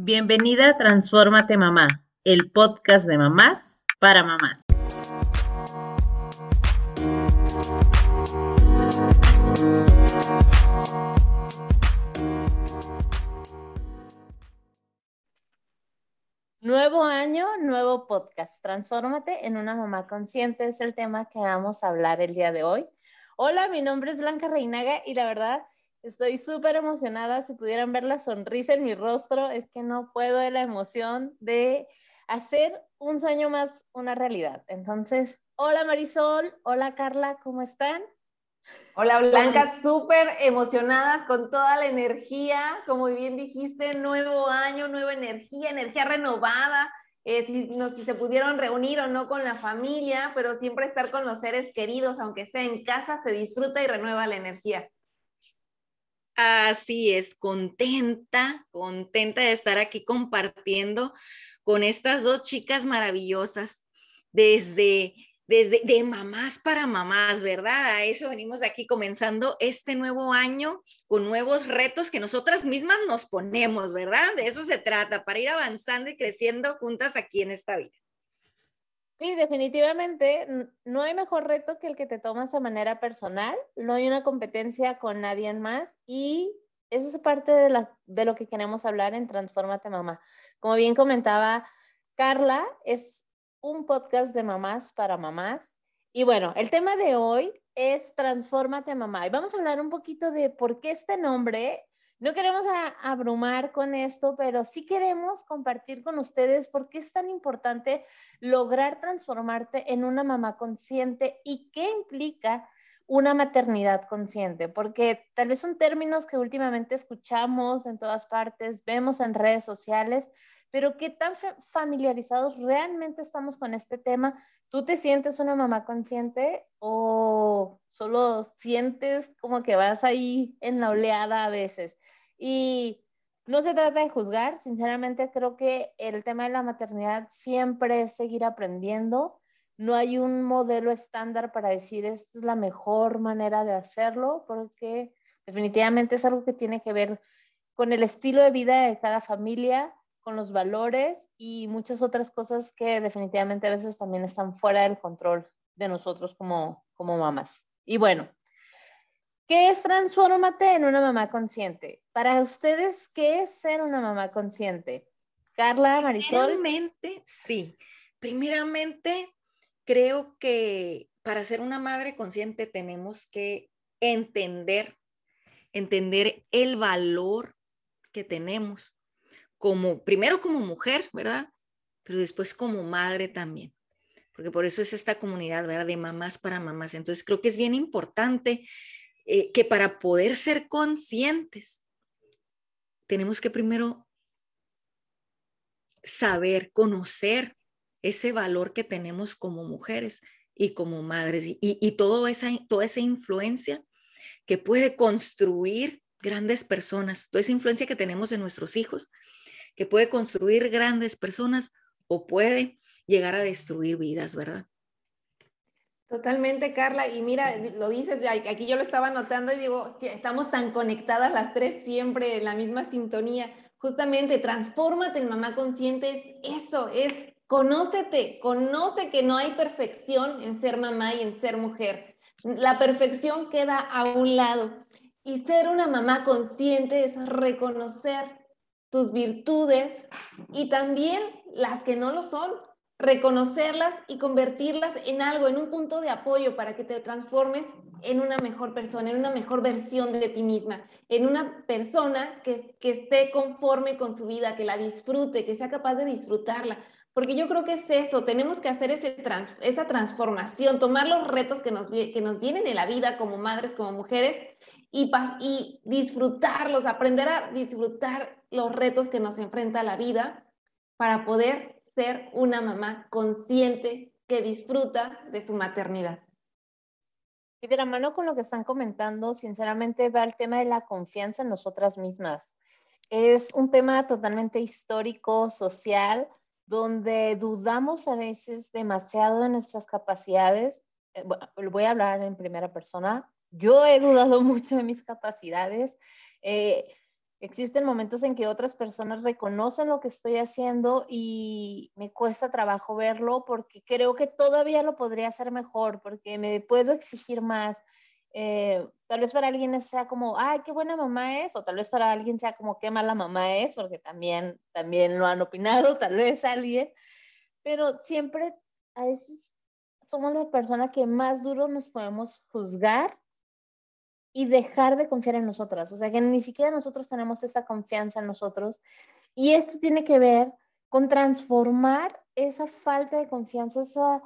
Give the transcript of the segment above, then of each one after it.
Bienvenida a Transfórmate Mamá, el podcast de mamás para mamás. Nuevo año, nuevo podcast. Transfórmate en una mamá consciente es el tema que vamos a hablar el día de hoy. Hola, mi nombre es Blanca Reinaga y la verdad Estoy súper emocionada. Si pudieran ver la sonrisa en mi rostro, es que no puedo de la emoción de hacer un sueño más una realidad. Entonces, hola Marisol, hola Carla, ¿cómo están? Hola Blanca, súper emocionadas con toda la energía, como bien dijiste, nuevo año, nueva energía, energía renovada. Eh, si, no, si se pudieron reunir o no con la familia, pero siempre estar con los seres queridos, aunque sea en casa, se disfruta y renueva la energía. Así es, contenta, contenta de estar aquí compartiendo con estas dos chicas maravillosas desde desde de mamás para mamás, ¿verdad? A eso venimos aquí comenzando este nuevo año con nuevos retos que nosotras mismas nos ponemos, ¿verdad? De eso se trata, para ir avanzando y creciendo juntas aquí en esta vida. Sí, definitivamente no hay mejor reto que el que te tomas de manera personal, no hay una competencia con nadie más y eso es parte de lo que queremos hablar en Transformate Mamá. Como bien comentaba Carla, es un podcast de mamás para mamás. Y bueno, el tema de hoy es Transformate Mamá. Y vamos a hablar un poquito de por qué este nombre no queremos abrumar con esto, pero sí queremos compartir con ustedes por qué es tan importante lograr transformarte en una mamá consciente y qué implica una maternidad consciente, porque tal vez son términos que últimamente escuchamos en todas partes, vemos en redes sociales, pero qué tan familiarizados realmente estamos con este tema. ¿Tú te sientes una mamá consciente o solo sientes como que vas ahí en la oleada a veces? Y no se trata de juzgar, sinceramente creo que el tema de la maternidad siempre es seguir aprendiendo. No hay un modelo estándar para decir esta es la mejor manera de hacerlo, porque definitivamente es algo que tiene que ver con el estilo de vida de cada familia, con los valores y muchas otras cosas que definitivamente a veces también están fuera del control de nosotros como, como mamás. Y bueno, ¿Qué es transfórmate en una mamá consciente? Para ustedes, ¿qué es ser una mamá consciente? Carla, Marisol. Primeramente, sí. Primeramente, creo que para ser una madre consciente tenemos que entender, entender el valor que tenemos como, primero como mujer, ¿verdad? Pero después como madre también. Porque por eso es esta comunidad, ¿verdad? De mamás para mamás. Entonces creo que es bien importante eh, que para poder ser conscientes, tenemos que primero saber, conocer ese valor que tenemos como mujeres y como madres y, y toda, esa, toda esa influencia que puede construir grandes personas, toda esa influencia que tenemos en nuestros hijos, que puede construir grandes personas o puede llegar a destruir vidas, ¿verdad? Totalmente, Carla. Y mira, lo dices ya, aquí yo lo estaba notando y digo, estamos tan conectadas las tres siempre en la misma sintonía. Justamente, transfórmate en mamá consciente, es eso, es conócete, conoce que no hay perfección en ser mamá y en ser mujer. La perfección queda a un lado. Y ser una mamá consciente es reconocer tus virtudes y también las que no lo son, reconocerlas y convertirlas en algo, en un punto de apoyo para que te transformes en una mejor persona, en una mejor versión de ti misma, en una persona que, que esté conforme con su vida, que la disfrute, que sea capaz de disfrutarla. Porque yo creo que es eso, tenemos que hacer ese esa transformación, tomar los retos que nos, que nos vienen en la vida como madres, como mujeres, y, y disfrutarlos, aprender a disfrutar los retos que nos enfrenta la vida para poder ser una mamá consciente que disfruta de su maternidad. Y de la mano con lo que están comentando, sinceramente va el tema de la confianza en nosotras mismas. Es un tema totalmente histórico, social, donde dudamos a veces demasiado de nuestras capacidades. Eh, voy a hablar en primera persona. Yo he dudado mucho de mis capacidades. Eh, Existen momentos en que otras personas reconocen lo que estoy haciendo y me cuesta trabajo verlo porque creo que todavía lo podría hacer mejor, porque me puedo exigir más. Eh, tal vez para alguien sea como, ay, qué buena mamá es, o tal vez para alguien sea como, qué mala mamá es, porque también, también lo han opinado, tal vez alguien, pero siempre a veces somos la persona que más duro nos podemos juzgar y dejar de confiar en nosotras. O sea, que ni siquiera nosotros tenemos esa confianza en nosotros. Y esto tiene que ver con transformar esa falta de confianza, esa,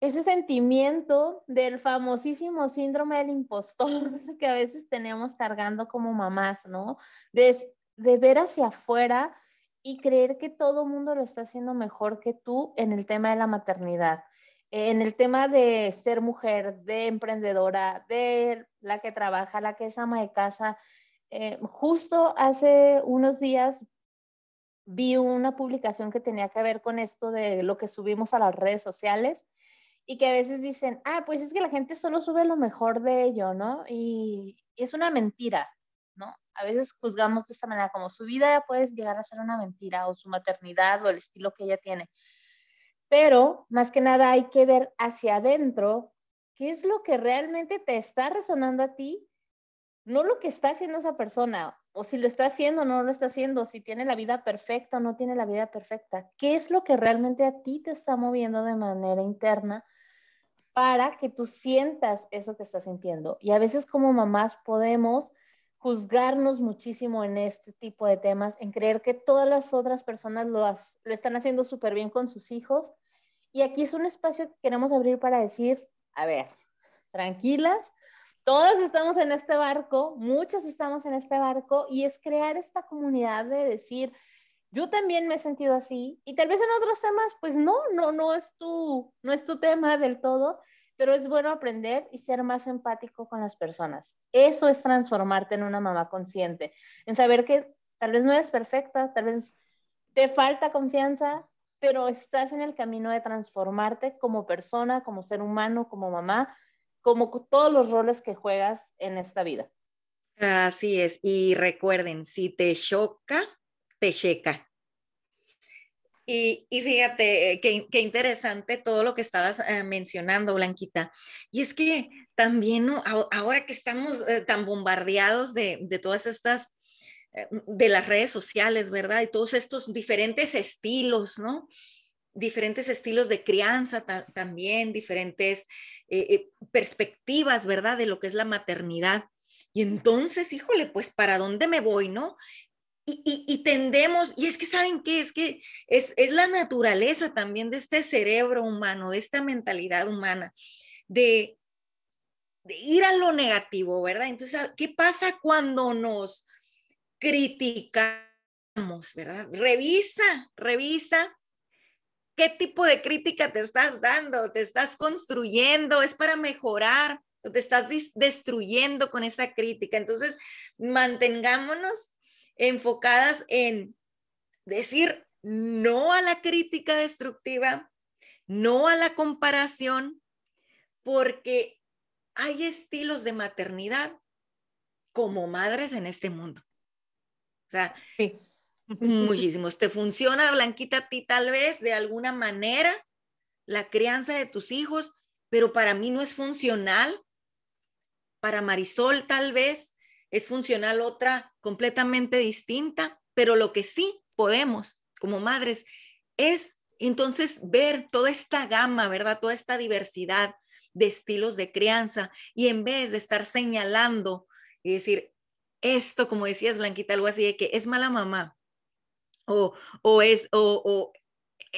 ese sentimiento del famosísimo síndrome del impostor que a veces tenemos cargando como mamás, ¿no? De, de ver hacia afuera y creer que todo mundo lo está haciendo mejor que tú en el tema de la maternidad en el tema de ser mujer, de emprendedora, de la que trabaja, la que es ama de casa, eh, justo hace unos días vi una publicación que tenía que ver con esto de lo que subimos a las redes sociales y que a veces dicen, ah, pues es que la gente solo sube lo mejor de ello, ¿no? Y es una mentira, ¿no? A veces juzgamos de esta manera, como su vida puede llegar a ser una mentira o su maternidad o el estilo que ella tiene. Pero más que nada hay que ver hacia adentro qué es lo que realmente te está resonando a ti, no lo que está haciendo esa persona, o si lo está haciendo o no lo está haciendo, si tiene la vida perfecta o no tiene la vida perfecta. ¿Qué es lo que realmente a ti te está moviendo de manera interna para que tú sientas eso que estás sintiendo? Y a veces como mamás podemos juzgarnos muchísimo en este tipo de temas, en creer que todas las otras personas lo, están haciendo súper bien con sus hijos. Y aquí es un espacio que queremos abrir para decir, a ver, tranquilas, todas estamos en este barco, muchas estamos en este barco, y es crear esta comunidad de decir, yo también me he sentido así, y tal vez en otros temas, pues no, no, no es tu, no es tu tema del todo, pero es bueno aprender y ser más empático con las personas. Eso es transformarte en una mamá consciente, en saber que tal vez no eres perfecta, tal vez te falta confianza, pero estás en el camino de transformarte como persona, como ser humano, como mamá, como todos los roles que juegas en esta vida. Así es, y recuerden, si te choca, te checa. Y, fíjate, eh, qué, interesante todo lo que estabas eh, mencionando, Blanquita. Y es que también ahora que estamos eh, tan bombardeados de, todas estas, de las redes sociales, ¿verdad? Y todos estos diferentes estilos, ¿no? Diferentes estilos de crianza también, diferentes perspectivas, ¿verdad? De lo que es la maternidad. Y entonces, híjole, pues, ¿para dónde me voy, no? Y, tendemos, y es que saben qué, es que es, la naturaleza también de este cerebro humano, de esta mentalidad humana, de, ir a lo negativo, ¿verdad? Entonces, ¿qué pasa cuando nos criticamos, ¿verdad? Revisa, revisa qué tipo de crítica te estás dando, te estás construyendo, es para mejorar, te estás destruyendo con esa crítica. Entonces, mantengámonos enfocadas en decir no a la crítica destructiva, no a la comparación, porque hay estilos de maternidad como madres en este mundo. O sea, muchísimos. ¿Te funciona, Blanquita, a ti tal vez de alguna manera la crianza de tus hijos, pero para mí no es funcional? Para Marisol tal vez es funcional otra completamente distinta, pero lo que sí podemos como madres es entonces ver toda esta gama, ¿verdad? Toda esta diversidad de estilos de crianza y en vez de estar señalando y decir, esto, como decías Blanquita, algo así de que es mala mamá o, o es, o, o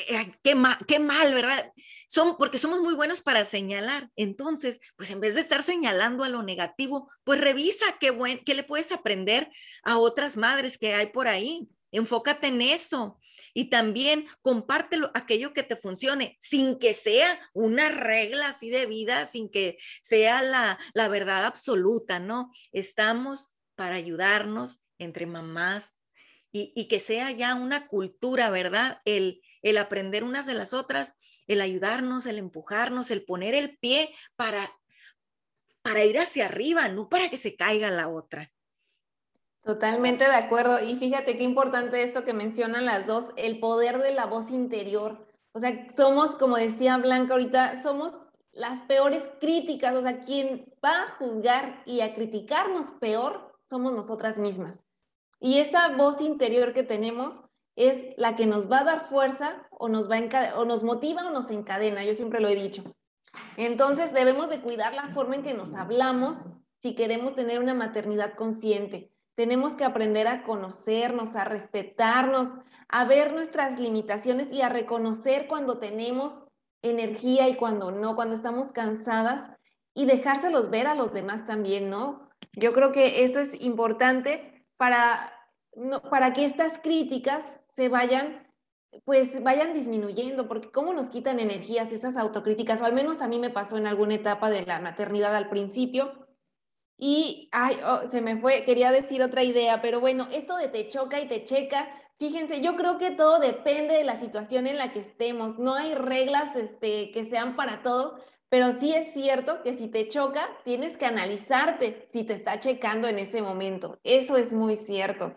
eh, qué, mal, qué ¿verdad? Son, porque somos muy buenos para señalar. Entonces, pues en vez de estar señalando a lo negativo, pues revisa qué, buen, qué le puedes aprender a otras madres que hay por ahí. Enfócate en eso y también comparte aquello que te funcione sin que sea una regla así de vida, sin que sea la, la verdad absoluta, ¿no? Estamos para ayudarnos entre mamás y, y que sea ya una cultura, ¿verdad? El, el aprender unas de las otras, el ayudarnos, el empujarnos, el poner el pie para, para ir hacia arriba, no para que se caiga la otra. Totalmente de acuerdo. Y fíjate qué importante esto que mencionan las dos, el poder de la voz interior. O sea, somos, como decía Blanca ahorita, somos las peores críticas. O sea, quien va a juzgar y a criticarnos peor somos nosotras mismas. Y esa voz interior que tenemos es la que nos va a dar fuerza o nos, va a o nos motiva o nos encadena. Yo siempre lo he dicho. Entonces debemos de cuidar la forma en que nos hablamos si queremos tener una maternidad consciente. Tenemos que aprender a conocernos, a respetarnos, a ver nuestras limitaciones y a reconocer cuando tenemos energía y cuando no, cuando estamos cansadas y dejárselos ver a los demás también, ¿no? Yo creo que eso es importante para, para que estas críticas se vayan pues vayan disminuyendo, porque cómo nos quitan energías esas autocríticas, o al menos a mí me pasó en alguna etapa de la maternidad al principio. Y, ay, oh, se me fue, quería decir otra idea, pero bueno, esto de te choca y te checa, fíjense, yo creo que todo depende de la situación en la que estemos, no hay reglas este, que sean para todos, pero sí es cierto que si te choca, tienes que analizarte si te está checando en ese momento, eso es muy cierto.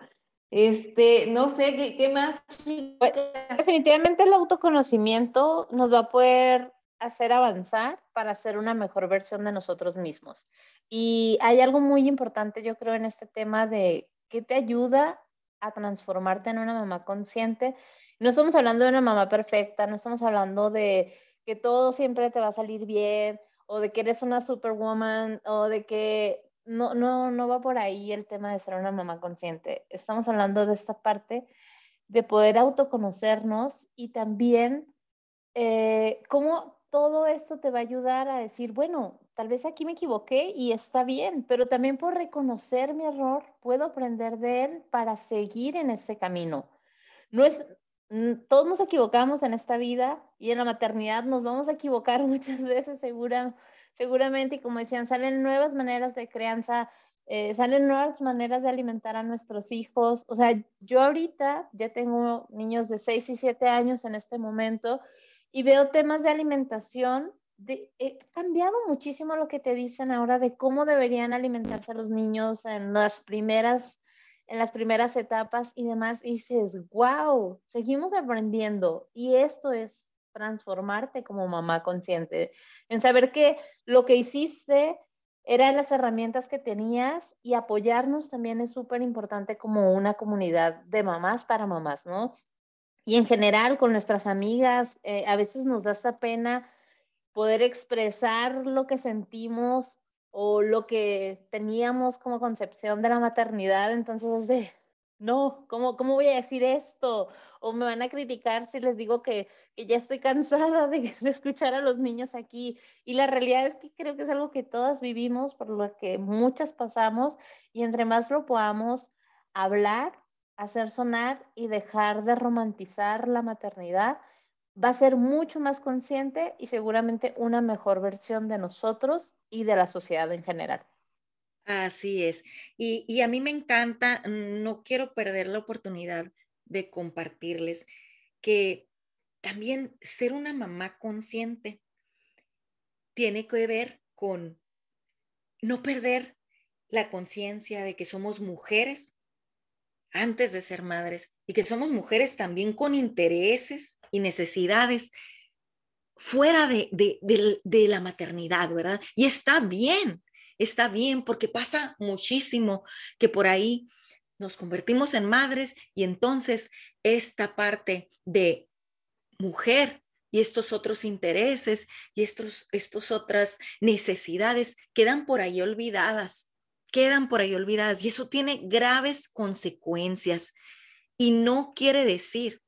Este, no sé, ¿qué, qué más? Pues, definitivamente el autoconocimiento nos va a poder hacer avanzar para ser una mejor versión de nosotros mismos. Y hay algo muy importante, yo creo, en este tema de qué te ayuda a transformarte en una mamá consciente. No estamos hablando de una mamá perfecta, no estamos hablando de que todo siempre te va a salir bien o de que eres una superwoman o de que no, no, no va por ahí el tema de ser una mamá consciente. Estamos hablando de esta parte de poder autoconocernos y también eh, cómo todo esto te va a ayudar a decir, bueno, tal vez aquí me equivoqué y está bien, pero también por reconocer mi error puedo aprender de él para seguir en ese camino. No es, todos nos equivocamos en esta vida y en la maternidad nos vamos a equivocar muchas veces, segura, seguramente, y como decían, salen nuevas maneras de crianza, eh, salen nuevas maneras de alimentar a nuestros hijos. O sea, yo ahorita ya tengo niños de 6 y 7 años en este momento y veo temas de alimentación. De, he cambiado muchísimo lo que te dicen ahora de cómo deberían alimentarse los niños en las primeras en las primeras etapas y demás, y dices, wow, seguimos aprendiendo. Y esto es transformarte como mamá consciente, en saber que lo que hiciste eran las herramientas que tenías y apoyarnos también es súper importante como una comunidad de mamás para mamás, ¿no? Y en general con nuestras amigas, eh, a veces nos da esta pena poder expresar lo que sentimos o lo que teníamos como concepción de la maternidad, entonces es de, no, ¿cómo, ¿cómo voy a decir esto? O me van a criticar si les digo que, que ya estoy cansada de, escuchar a los niños aquí. Y la realidad es que creo que es algo que todas vivimos, por lo que muchas pasamos, y entre más lo podamos hablar, hacer sonar y dejar de romantizar la maternidad, va a ser mucho más consciente y seguramente una mejor versión de nosotros y de la sociedad en general. Así es. Y, a mí me encanta, no quiero perder la oportunidad de compartirles que también ser una mamá consciente tiene que ver con no perder la conciencia de que somos mujeres antes de ser madres y que somos mujeres también con intereses y necesidades fuera de, de la maternidad, ¿verdad? Y está bien, está bien porque pasa muchísimo que por ahí nos convertimos en madres y entonces esta parte de mujer y estos otros intereses y estos, estos otras necesidades quedan por ahí olvidadas, quedan por ahí olvidadas y eso tiene graves consecuencias. Y no quiere decir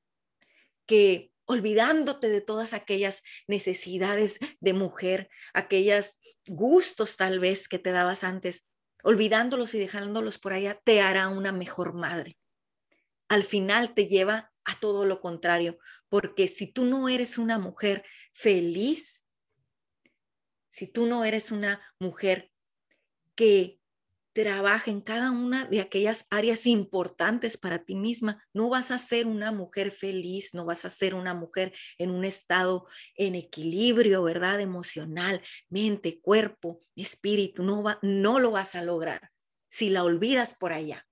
que olvidándote de todas aquellas necesidades de mujer, aquellas gustos tal vez que te dabas antes, olvidándolos y dejándolos por allá, te hará una mejor madre. Al final te lleva a todo lo contrario, porque si tú no eres una mujer feliz, si tú no eres una mujer que trabaja en cada una de aquellas áreas importantes para ti misma. No vas a ser una mujer feliz, no vas a ser una mujer en un estado en equilibrio, ¿verdad? Emocional, mente, cuerpo, espíritu. No, va, no lo vas a lograr si la olvidas por allá.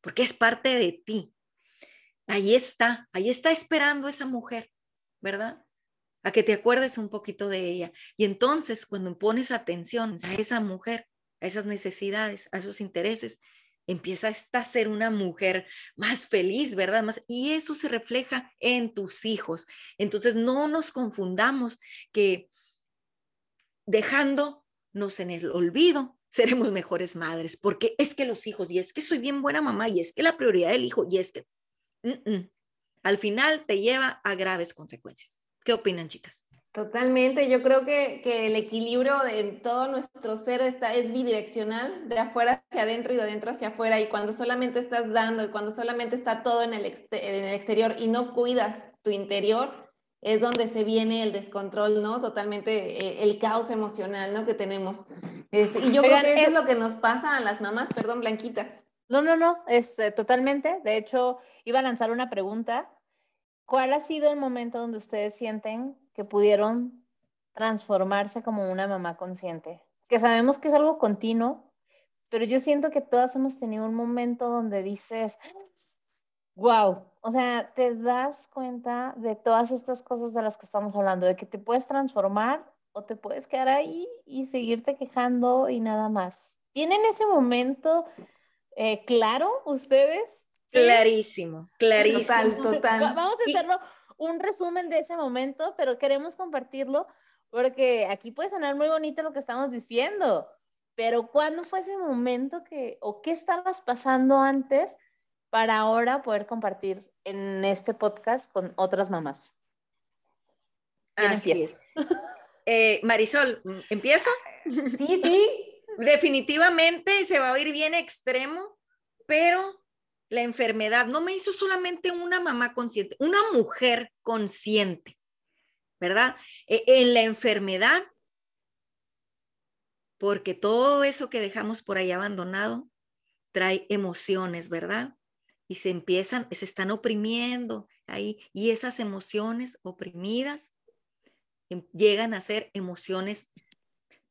porque es parte de ti. Ahí está, ahí está esperando esa mujer, ¿verdad? A que te acuerdes un poquito de ella. Y entonces, cuando pones atención a esa mujer, a esas necesidades, a esos intereses, empieza a ser una mujer más feliz, ¿verdad? Más, y eso se refleja en tus hijos. Entonces, no nos confundamos que dejándonos en el olvido, seremos mejores madres, porque es que los hijos, y es que soy bien buena mamá, y es que la prioridad del hijo, y es que al final te lleva a graves consecuencias. ¿Qué opinan, chicas? Totalmente, yo creo que, que, el equilibrio de todo nuestro ser está, es bidireccional, de afuera hacia adentro y de adentro hacia afuera, y cuando solamente estás dando y cuando solamente está todo en el, en el exterior y no cuidas tu interior, es donde se viene el descontrol, ¿no? Totalmente eh, el caos emocional, ¿no? Que tenemos. Este, y yo creo que eso es lo que nos pasa a las mamás, perdón, Blanquita. No, no, no, este, totalmente. De hecho, iba a lanzar una pregunta. ¿Cuál ha sido el momento donde ustedes sienten que pudieron transformarse como una mamá consciente? Que sabemos que es algo continuo, pero yo siento que todas hemos tenido un momento donde dices, wow, o sea, te das cuenta de todas estas cosas de las que estamos hablando, de que te puedes transformar o te puedes quedar ahí y seguirte quejando y nada más. ¿Tienen ese momento eh, claro ustedes? Clarísimo, clarísimo. Total, total. Vamos a hacerlo un resumen de ese momento, pero queremos compartirlo porque aquí puede sonar muy bonito lo que estamos diciendo, pero ¿cuándo fue ese momento que, o qué estabas pasando antes para ahora poder compartir en este podcast con otras mamás? Así es. Eh, Marisol, ¿empiezo? Sí, sí. Definitivamente se va a oír bien extremo, pero la enfermedad no me hizo solamente una mamá consciente, una mujer consciente, ¿verdad? E, en la enfermedad, porque todo eso que dejamos por ahí abandonado trae emociones, ¿verdad? Y se empiezan, se están oprimiendo ahí, y esas emociones oprimidas em, llegan a ser emociones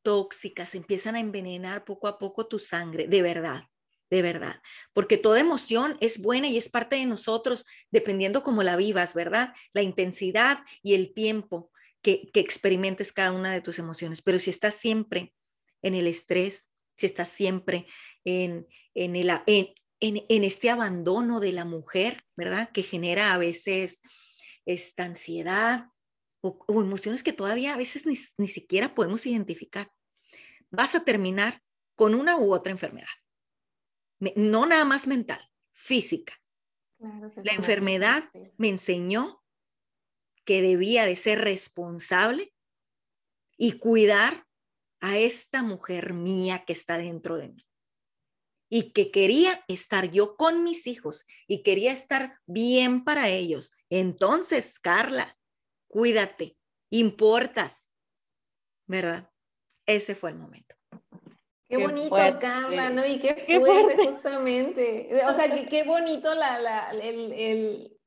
tóxicas, empiezan a envenenar poco a poco tu sangre, de verdad de verdad, porque toda emoción es buena y es parte de nosotros, dependiendo cómo la vivas, ¿verdad? La intensidad y el tiempo que, experimentes cada una de tus emociones. Pero si estás siempre en el estrés, si estás siempre en, en, el, en, este abandono de la mujer, ¿verdad? Que genera a veces esta ansiedad o, emociones que todavía a veces ni, ni siquiera podemos identificar. Vas a terminar con una u otra enfermedad no nada más mental, física. la enfermedad me enseñó que debía de ser responsable y cuidar a esta mujer mía que está dentro de mí. Y que quería estar yo con mis hijos y quería estar bien para ellos. Entonces, Carla, cuídate, importas, ¿verdad? Ese fue el momento. Qué, bonito, Carla, ¿no? Y qué, fuerte, justamente. O sea, qué, qué bonito la, la, el, el,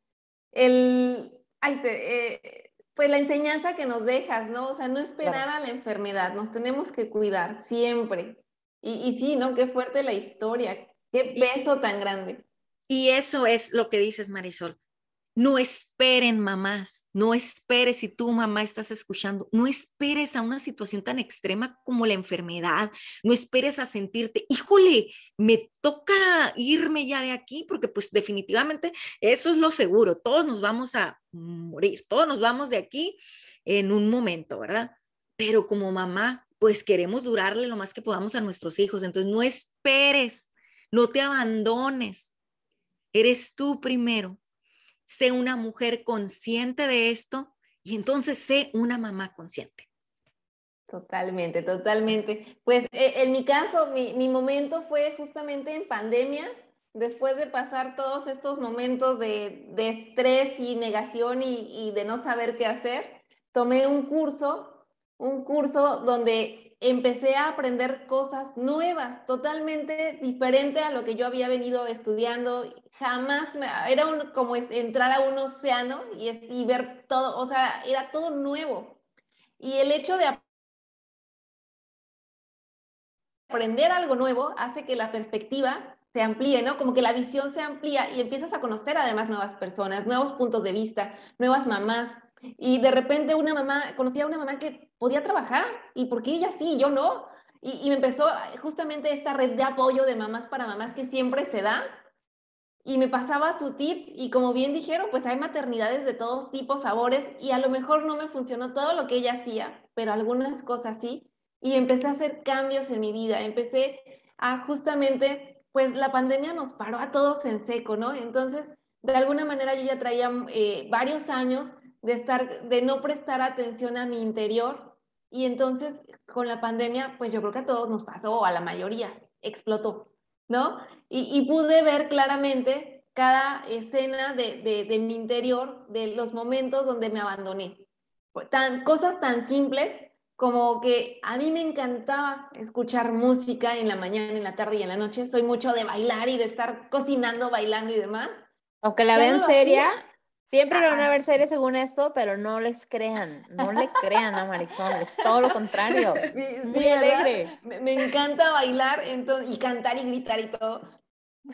el ay, eh, pues la enseñanza que nos dejas, ¿no? O sea, no esperar a la enfermedad, nos tenemos que cuidar siempre. Y, y sí, ¿no? Qué fuerte la historia, qué peso tan grande. Y eso es lo que dices, Marisol. No esperen, mamás, no esperes si tu mamá estás escuchando, no esperes a una situación tan extrema como la enfermedad, no esperes a sentirte, híjole, me toca irme ya de aquí porque pues definitivamente eso es lo seguro, todos nos vamos a morir, todos nos vamos de aquí en un momento, ¿verdad? Pero como mamá, pues queremos durarle lo más que podamos a nuestros hijos, entonces no esperes, no te abandones, eres tú primero sé una mujer consciente de esto y entonces sé una mamá consciente. Totalmente, totalmente. Pues e, en mi caso, mi, momento fue justamente en pandemia, después de pasar todos estos momentos de, estrés y negación y, y, de no saber qué hacer, tomé un curso, un curso donde empecé a aprender cosas nuevas, totalmente diferente a lo que yo había venido estudiando. Jamás me, era como entrar a un océano y, y ver todo, o sea, era todo nuevo. Y el hecho de aprender algo nuevo hace que la perspectiva se amplíe, ¿no? Como que la visión se amplía y empiezas a conocer además nuevas personas, nuevos puntos de vista, nuevas mamás. Y de repente una mamá, conocí a una mamá que podía trabajar y porque ella sí yo no. Y, y me empezó justamente esta red de apoyo de mamás para mamás que siempre se da. Y me pasaba sus tips y como bien dijeron, pues hay maternidades de todos tipos, sabores y a lo mejor no me funcionó todo lo que ella hacía, pero algunas cosas sí. Y empecé a hacer cambios en mi vida, empecé a justamente pues la pandemia nos paró a todos en seco, ¿no? Entonces, de alguna manera yo ya traía eh, varios años de estar, de no prestar atención a mi interior y entonces con la pandemia, pues yo creo que a todos nos pasó, o a la mayoría, explotó, ¿no? Y, pude ver claramente cada escena de, de, de, mi interior, de los momentos donde me abandoné. Tan, cosas tan simples como que a mí me encantaba escuchar música en la mañana, en la tarde y en la noche. Soy mucho de bailar y de estar cocinando, bailando y demás. Aunque la vean seria, siempre lo van a ver seria según esto, pero no les crean, no le crean a Marisol, es todo lo contrario. Muy alegre. Me, encanta bailar y cantar y gritar y todo.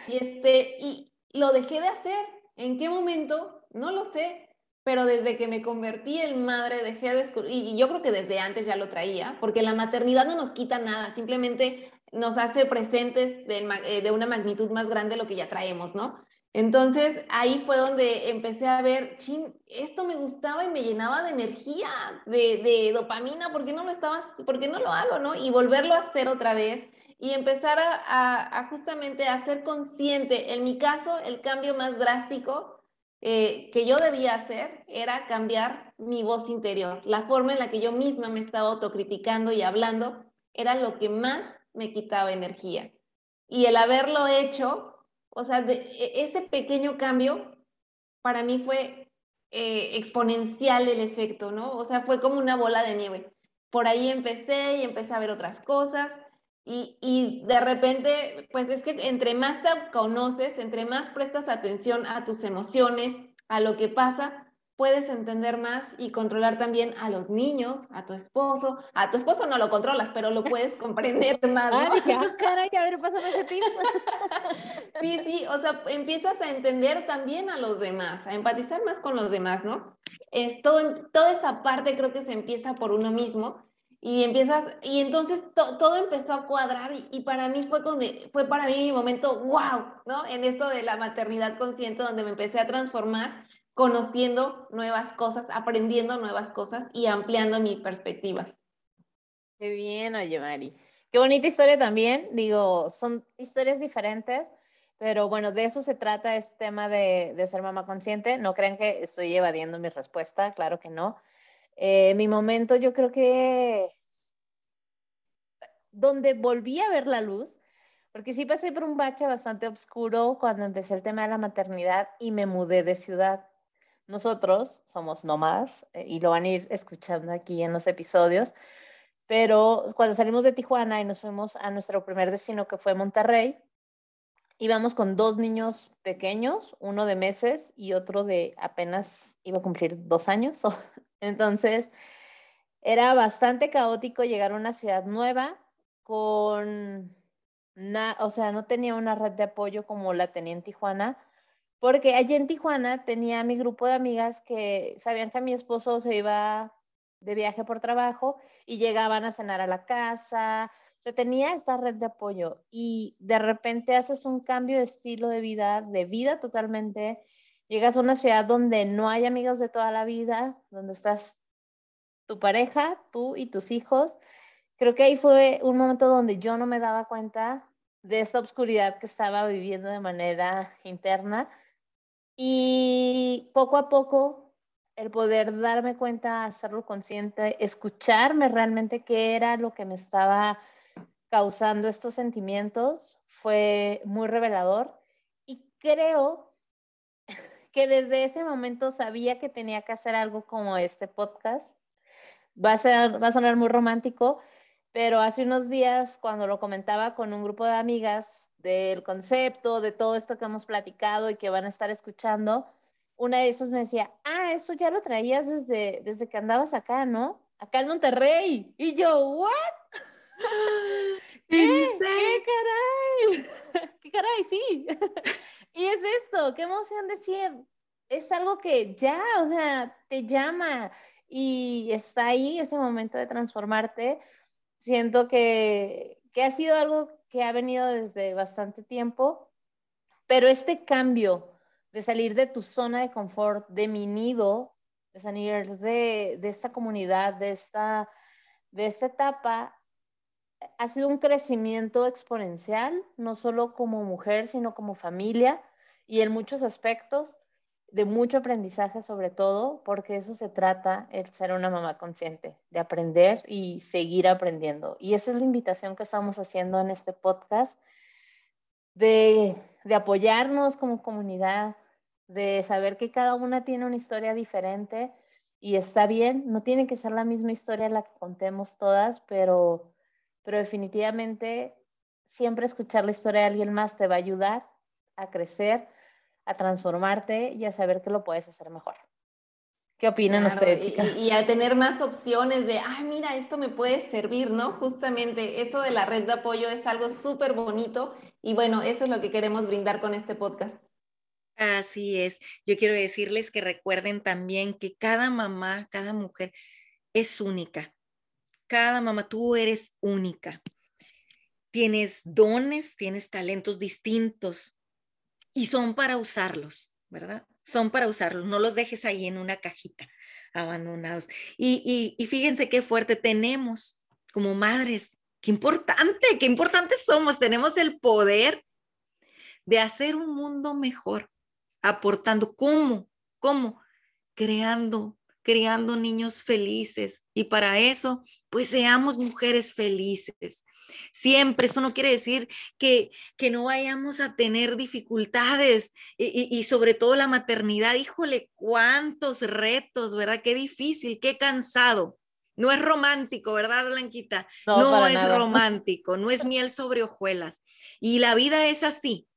Y, este, y lo dejé de hacer. ¿En qué momento? No lo sé pero desde que me convertí en madre dejé de y yo creo que desde antes ya lo traía, porque la maternidad no nos quita nada, simplemente nos hace presentes de, eh, de una magnitud más grande de lo que ya traemos, ¿no? Entonces ahí fue donde empecé a ver, chin, esto me gustaba y me llenaba de energía, de, de dopamina, ¿por qué no lo estabas, por qué no lo hago, no? Y volverlo a hacer otra vez y empezar a, a, a justamente a ser consciente. En mi caso, el cambio más drástico eh, que yo debía hacer era cambiar mi voz interior. La forma en la que yo misma me estaba autocriticando y hablando era lo que más me quitaba energía. Y el haberlo hecho, o sea, e, ese pequeño cambio para mí fue eh, exponencial el efecto, ¿no? O sea, fue como una bola de nieve. Por ahí empecé y empecé a ver otras cosas y, de repente, pues es que entre más te conoces, entre más prestas atención a tus emociones, a lo que pasa, puedes entender más y controlar también a los niños, a tu esposo. A tu esposo no lo controlas, pero lo puedes comprender más. ¿no? dije, ah, caray, a ver, pásame ese tip. sí, sí, o sea, empiezas a entender también a los demás, a empatizar más con los demás, ¿no? Es todo, toda esa parte creo que se empieza por uno mismo y empiezas, y entonces todo empezó a cuadrar y, para mí fue, fue para mí mi momento, wow, ¿no? En esto de la maternidad consciente, donde me empecé a transformar, conociendo nuevas cosas, aprendiendo nuevas cosas y ampliando mi perspectiva. Qué bien, oye, Mari. Qué bonita historia también. Digo, son historias diferentes, pero bueno, de eso se trata este tema de, ser mamá consciente. No crean que estoy evadiendo mi respuesta, claro que no eh, mi momento yo creo que donde volví a ver la luz, porque sí pasé por un bache bastante oscuro cuando empecé el tema de la maternidad y me mudé de ciudad. Nosotros somos nómadas eh, y lo van a ir escuchando aquí en los episodios, pero cuando salimos de Tijuana y nos fuimos a nuestro primer destino que fue Monterrey, íbamos con dos niños pequeños, uno de meses y otro de apenas iba a cumplir dos años. Entonces, era bastante caótico llegar a una ciudad nueva con, o sea, no tenía una red de apoyo como la tenía en Tijuana, porque allí en Tijuana tenía mi grupo de amigas que sabían que mi esposo se iba de viaje por trabajo y llegaban a cenar a la casa, o sea, tenía esta red de apoyo y de repente haces un cambio de estilo de vida, de vida totalmente, Llegas a una ciudad donde no hay amigos de toda la vida, donde estás tu pareja, tú y tus hijos. Creo que ahí fue un momento donde yo no me daba cuenta de esa oscuridad que estaba viviendo de manera interna y poco a poco el poder darme cuenta, hacerlo consciente, escucharme realmente qué era lo que me estaba causando estos sentimientos fue muy revelador y creo que desde ese momento sabía que tenía que hacer algo como este podcast. Va a, ser, va a sonar muy romántico, pero hace unos días cuando lo comentaba con un grupo de amigas del concepto, de todo esto que hemos platicado y que van a estar escuchando, una de esas me decía, ah, eso ya lo traías desde, desde que andabas acá, ¿no? Acá en Monterrey. Y yo, ¿what? ¿Qué? ¿Qué caray? caray, sí. y es esto, qué emoción decir, es algo que ya, o sea, te llama y está ahí ese momento de transformarte. Siento que, que ha sido algo que ha venido desde bastante tiempo, pero este cambio de salir de tu zona de confort, de mi nido, de salir de, esta comunidad, de esta, de esta etapa, ha sido un crecimiento exponencial, no solo como mujer, sino como familia y en muchos aspectos, de mucho aprendizaje sobre todo, porque eso se trata, el ser una mamá consciente, de aprender y seguir aprendiendo. Y esa es la invitación que estamos haciendo en este podcast, de, de apoyarnos como comunidad, de saber que cada una tiene una historia diferente y está bien, no tiene que ser la misma historia la que contemos todas, pero, pero definitivamente siempre escuchar la historia de alguien más te va a ayudar a crecer, a transformarte y a saber que lo puedes hacer mejor. ¿Qué opinan ustedes, chicas? Y, y, a tener más opciones de, ay, mira, esto me puede servir, ¿no? Justamente eso de la red de apoyo es algo súper bonito y bueno, eso es lo que queremos brindar con este podcast. Así es. Yo quiero decirles que recuerden también que cada mamá, cada mujer es única. Cada mamá, tú eres única. Tienes dones, tienes talentos distintos y son para usarlos, ¿verdad? Son para usarlos. No los dejes ahí en una cajita abandonados. Y, y, y fíjense qué fuerte tenemos como madres. Qué importante, qué importantes somos. Tenemos el poder de hacer un mundo mejor aportando. ¿Cómo? ¿Cómo? Creando, creando niños felices. Y para eso, pues seamos mujeres felices. Siempre, eso no quiere decir que, que no vayamos a tener dificultades y, y, sobre todo la maternidad. Híjole, cuántos retos, ¿verdad? Qué difícil, qué cansado. No es romántico, ¿verdad, Blanquita? No, no es romántico, no es miel sobre hojuelas. Y la vida es así.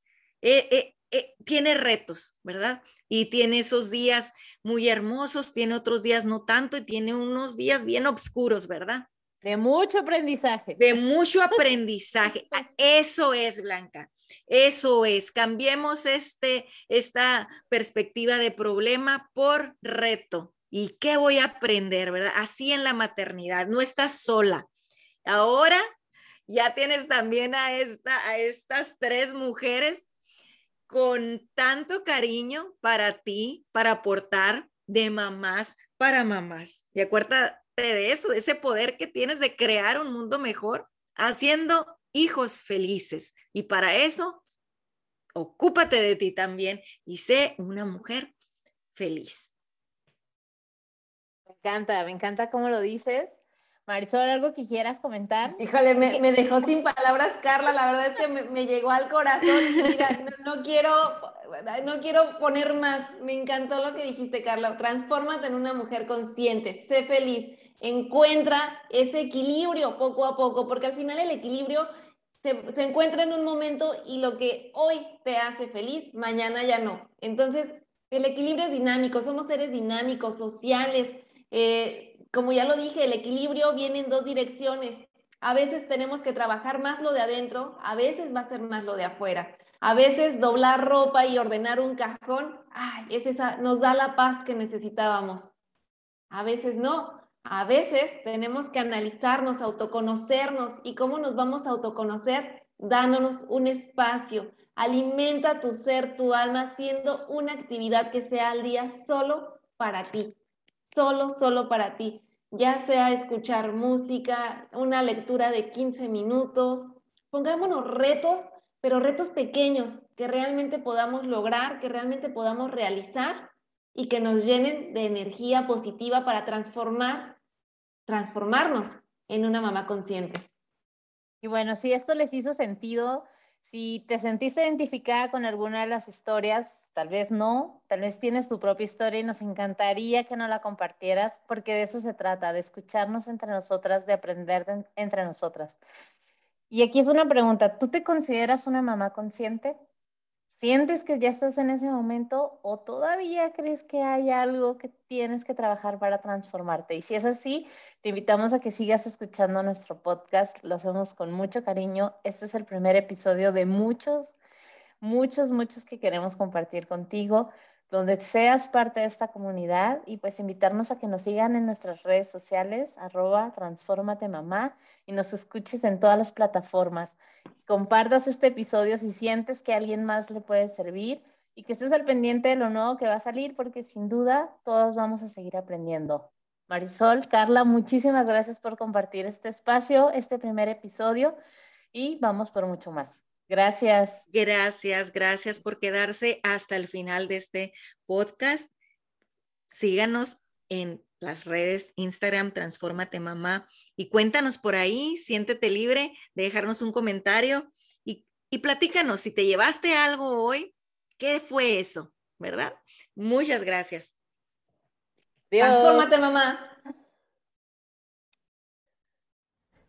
Eh, eh, eh, tiene retos, ¿verdad? Y tiene esos días muy hermosos, tiene otros días no tanto y tiene unos días bien oscuros, ¿verdad? De mucho aprendizaje. De mucho aprendizaje. Ah, eso es, Blanca. Eso es. Cambiemos este, esta perspectiva de problema por reto. ¿Y qué voy a aprender, verdad? Así en la maternidad. No estás sola. Ahora ya tienes también a, esta, a estas tres mujeres con tanto cariño para ti, para aportar de mamás para mamás. Y acuérdate de eso, de ese poder que tienes de crear un mundo mejor, haciendo hijos felices. Y para eso, ocúpate de ti también y sé una mujer feliz. Me encanta, me encanta cómo lo dices. Marisol, ¿algo que quieras comentar? Híjole, me, me dejó sin palabras, Carla. La verdad es que me, me llegó al corazón. Mira, no, no, quiero, no quiero poner más. Me encantó lo que dijiste, Carla. Transfórmate en una mujer consciente. Sé feliz. Encuentra ese equilibrio poco a poco, porque al final el equilibrio se, se encuentra en un momento y lo que hoy te hace feliz, mañana ya no. Entonces, el equilibrio es dinámico. Somos seres dinámicos, sociales. Eh, como ya lo dije, el equilibrio viene en dos direcciones. A veces tenemos que trabajar más lo de adentro, a veces va a ser más lo de afuera. A veces doblar ropa y ordenar un cajón, ay, es esa, nos da la paz que necesitábamos. A veces no. A veces tenemos que analizarnos, autoconocernos. ¿Y cómo nos vamos a autoconocer? Dándonos un espacio. Alimenta tu ser, tu alma, haciendo una actividad que sea al día solo para ti. Solo, solo para ti ya sea escuchar música, una lectura de 15 minutos. Pongámonos retos, pero retos pequeños que realmente podamos lograr, que realmente podamos realizar y que nos llenen de energía positiva para transformar, transformarnos en una mamá consciente. Y bueno, si esto les hizo sentido, si te sentiste identificada con alguna de las historias, tal vez no, tal vez tienes tu propia historia y nos encantaría que nos la compartieras porque de eso se trata, de escucharnos entre nosotras, de aprender de, entre nosotras. Y aquí es una pregunta, ¿tú te consideras una mamá consciente? ¿Sientes que ya estás en ese momento o todavía crees que hay algo que tienes que trabajar para transformarte? Y si es así, te invitamos a que sigas escuchando nuestro podcast, lo hacemos con mucho cariño. Este es el primer episodio de muchos muchos, muchos que queremos compartir contigo, donde seas parte de esta comunidad y pues invitarnos a que nos sigan en nuestras redes sociales, arroba transformate mamá y nos escuches en todas las plataformas. Compartas este episodio si sientes que alguien más le puede servir y que estés al pendiente de lo nuevo que va a salir porque sin duda todos vamos a seguir aprendiendo. Marisol, Carla, muchísimas gracias por compartir este espacio, este primer episodio y vamos por mucho más. Gracias. Gracias, gracias por quedarse hasta el final de este podcast. Síganos en las redes Instagram, Transformate Mamá, y cuéntanos por ahí, siéntete libre de dejarnos un comentario y, y platícanos si te llevaste algo hoy, ¿qué fue eso? ¿Verdad? Muchas gracias. Transformate Mamá.